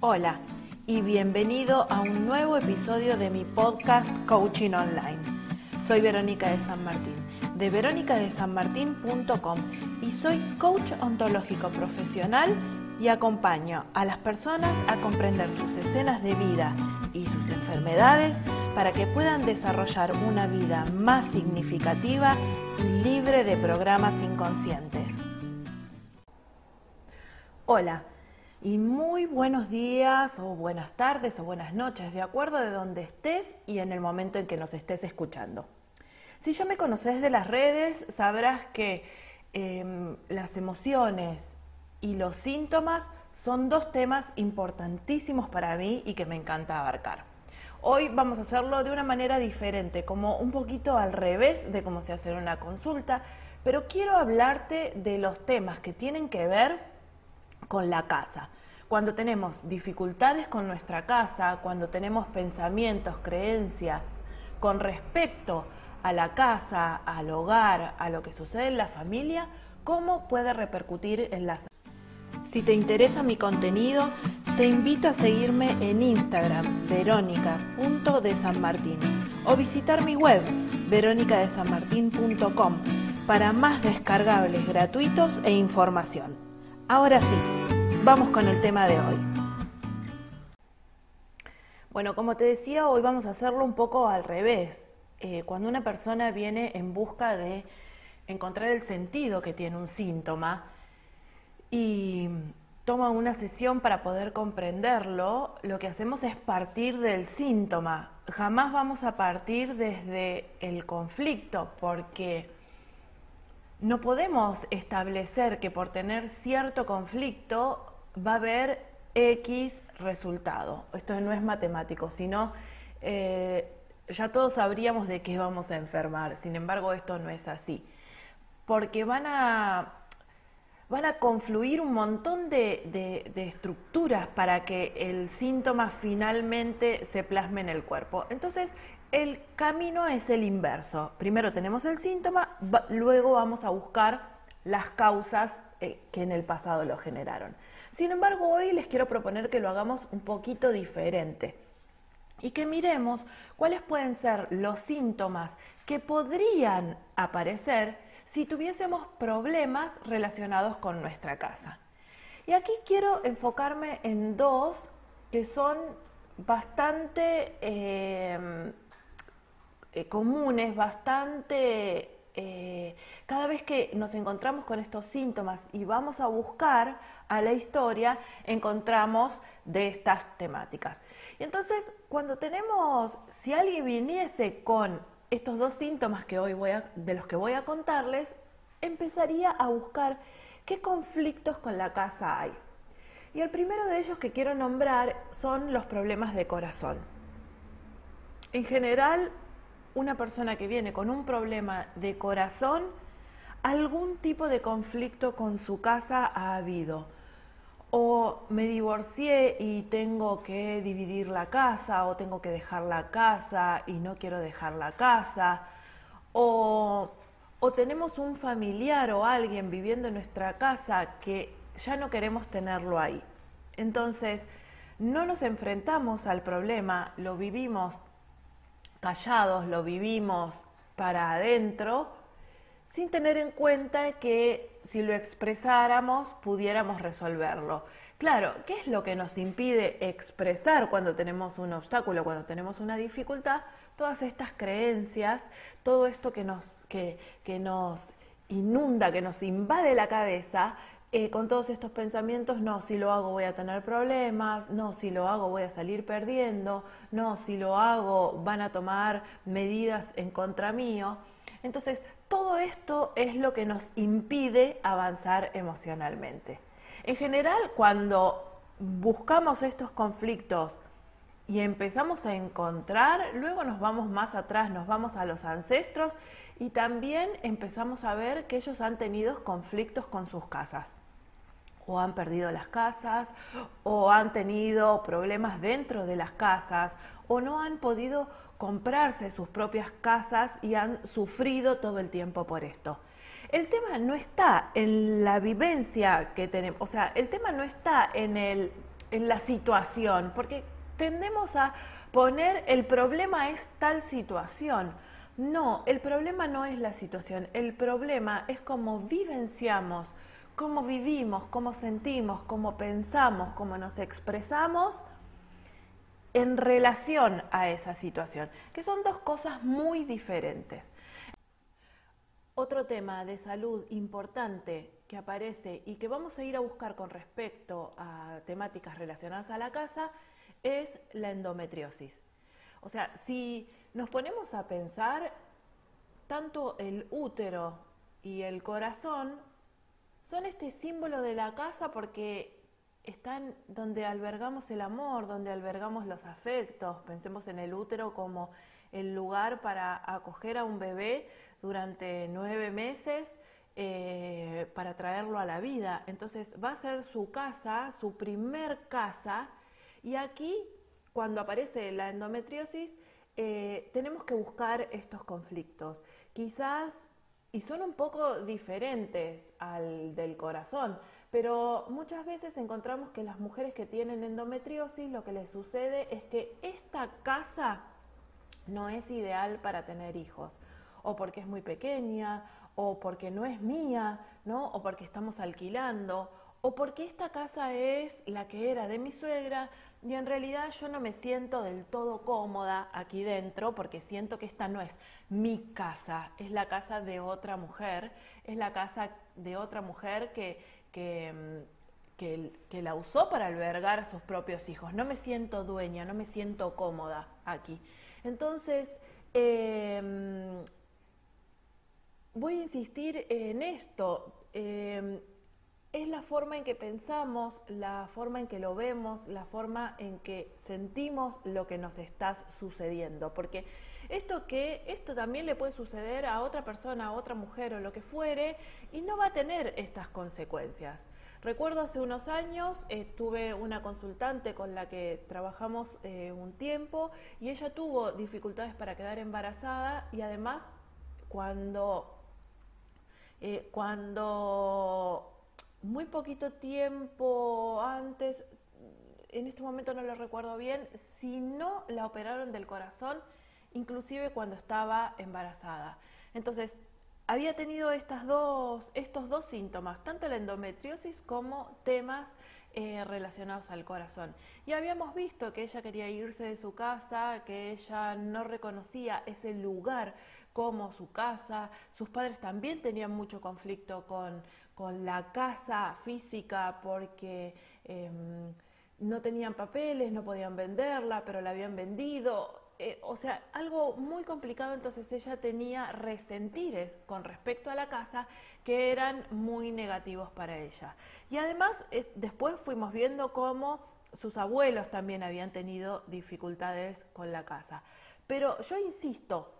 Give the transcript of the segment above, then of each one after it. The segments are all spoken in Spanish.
Hola y bienvenido a un nuevo episodio de mi podcast Coaching Online. Soy Verónica de San Martín, de veronicadesanmartin.com y soy coach ontológico profesional y acompaño a las personas a comprender sus escenas de vida y sus enfermedades para que puedan desarrollar una vida más significativa y libre de programas inconscientes. Hola y muy buenos días o buenas tardes o buenas noches, de acuerdo de donde estés y en el momento en que nos estés escuchando. Si ya me conoces de las redes, sabrás que em, las emociones y los síntomas son dos temas importantísimos para mí y que me encanta abarcar. Hoy vamos a hacerlo de una manera diferente, como un poquito al revés de cómo se hace una consulta, pero quiero hablarte de los temas que tienen que ver con la casa. Cuando tenemos dificultades con nuestra casa, cuando tenemos pensamientos, creencias con respecto a la casa, al hogar, a lo que sucede en la familia, ¿cómo puede repercutir en la Si te interesa mi contenido, te invito a seguirme en Instagram, verónica.desanmartín, o visitar mi web, veronicadesanmartin.com, para más descargables gratuitos e información. Ahora sí, vamos con el tema de hoy. Bueno, como te decía, hoy vamos a hacerlo un poco al revés. Eh, cuando una persona viene en busca de encontrar el sentido que tiene un síntoma y toma una sesión para poder comprenderlo, lo que hacemos es partir del síntoma. Jamás vamos a partir desde el conflicto, porque no podemos establecer que por tener cierto conflicto va a haber X resultado. Esto no es matemático, sino eh, ya todos sabríamos de qué vamos a enfermar. Sin embargo, esto no es así. Porque van a, van a confluir un montón de, de estructuras para que el síntoma finalmente se plasme en el cuerpo. Entonces, el camino es el inverso. Primero tenemos el síntoma, luego vamos a buscar las causas eh, que en el pasado lo generaron. Sin embargo, hoy les quiero proponer que lo hagamos un poquito diferente y que miremos cuáles pueden ser los síntomas que podrían aparecer si tuviésemos problemas relacionados con nuestra casa. Y aquí quiero enfocarme en dos que son bastante... Eh, eh, comunes, bastante... Eh, cada vez que nos encontramos con estos síntomas y vamos a buscar a la historia, encontramos de estas temáticas. Y entonces, cuando tenemos, si alguien viniese con estos dos síntomas que hoy voy de los que voy a contarles, empezaría a buscar qué conflictos con la casa hay. Y el primero de ellos que quiero nombrar son los problemas de corazón. En general, una persona que viene con un problema de corazón, algún tipo de conflicto con su casa ha habido. O me divorcié y tengo que dividir la casa, o tengo que dejar la casa y no quiero dejar la casa. O, o tenemos un familiar o alguien viviendo en nuestra casa que ya no queremos tenerlo ahí. Entonces, no nos enfrentamos al problema, lo vivimos callados, lo vivimos para adentro, sin tener en cuenta que si lo expresáramos pudiéramos resolverlo. Claro, ¿qué es lo que nos impide expresar cuando tenemos un obstáculo, cuando tenemos una dificultad? Todas estas creencias, todo esto que nos, que, que nos inunda, que nos invade la cabeza, eh, con todos estos pensamientos, no, si lo hago voy a tener problemas, no, si lo hago voy a salir perdiendo, no, si lo hago van a tomar medidas en contra mío. Entonces, todo esto es lo que nos impide avanzar emocionalmente. En general, cuando buscamos estos conflictos y empezamos a encontrar, luego nos vamos más atrás, nos vamos a los ancestros y también empezamos a ver que ellos han tenido conflictos con sus casas o han perdido las casas, o han tenido problemas dentro de las casas, o no han podido comprarse sus propias casas y han sufrido todo el tiempo por esto. El tema no está en la vivencia que tenemos, o sea, el tema no está en el en la situación, porque tendemos a poner el problema es tal situación. No, el problema no es la situación, el problema es cómo vivenciamos, cómo vivimos, cómo sentimos, cómo pensamos, cómo nos expresamos en relación a esa situación, que son dos cosas muy diferentes. Otro tema de salud importante que aparece y que vamos a ir a buscar con respecto a temáticas relacionadas a la casa es la endometriosis. O sea, si nos ponemos a pensar, tanto el útero y el corazón son este símbolo de la casa porque están donde albergamos el amor, donde albergamos los afectos. Pensemos en el útero como el lugar para acoger a un bebé durante nueve meses eh, para traerlo a la vida. Entonces va a ser su casa, su primer casa. Y aquí, cuando aparece la endometriosis, eh, tenemos que buscar estos conflictos. Quizás, y son un poco diferentes al del corazón, pero muchas veces encontramos que las mujeres que tienen endometriosis lo que les sucede es que esta casa no es ideal para tener hijos, o porque es muy pequeña, o porque no es mía, ¿no? O porque estamos alquilando, o porque esta casa es la que era de mi suegra y en realidad yo no me siento del todo cómoda aquí dentro porque siento que esta no es mi casa, es la casa de otra mujer, es la casa de otra mujer que, que, que, la usó para albergar a sus propios hijos. No me siento dueña, no me siento cómoda aquí. Entonces, em, voy a insistir en esto. Em, es la forma en que pensamos, la forma en que lo vemos, la forma en que sentimos lo que nos está sucediendo. Porque esto que esto también le puede suceder a otra persona, a otra mujer o lo que fuere, y no va a tener estas consecuencias. Recuerdo hace unos años eh, tuve una consultante con la que trabajamos eh, un tiempo y ella tuvo dificultades para quedar embarazada y además cuando, eh, cuando muy poquito tiempo antes, en este momento no lo recuerdo bien, si no la operaron del corazón, inclusive cuando estaba embarazada. Entonces, había tenido estas dos, estos dos síntomas, tanto la endometriosis como temas eh, relacionados al corazón. Y habíamos visto que ella quería irse de su casa, que ella no reconocía ese lugar como su casa. Sus padres también tenían mucho conflicto con, con la casa física porque em, no tenían papeles, no podían venderla, pero la habían vendido. Eh, o sea, algo muy complicado, entonces ella tenía resentires con respecto a la casa que eran muy negativos para ella. Y además, eh, después fuimos viendo cómo sus abuelos también habían tenido dificultades con la casa. Pero yo insisto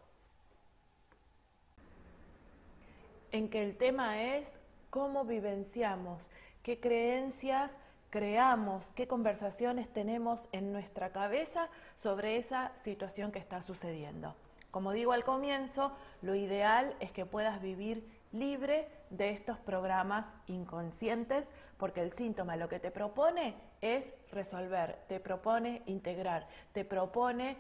en que el tema es cómo vivenciamos, qué creencias creamos, qué conversaciones tenemos en nuestra cabeza sobre esa situación que está sucediendo. Como digo al comienzo, lo ideal es que puedas vivir libre de estos programas inconscientes, porque el síntoma lo que te propone es resolver, te propone integrar, te propone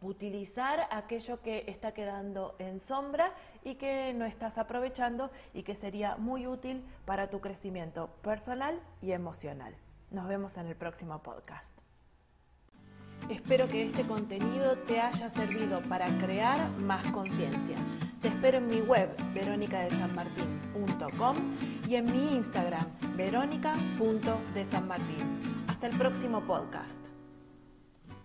utilizar aquello que está quedando en sombra y que no estás aprovechando y que sería muy útil para tu crecimiento personal y emocional. Nos vemos en el próximo podcast. Espero que este contenido te haya servido para crear más conciencia. Te espero en mi web veronicadesanmartin.com y en mi Instagram verónica.desanmartin. Hasta el próximo podcast.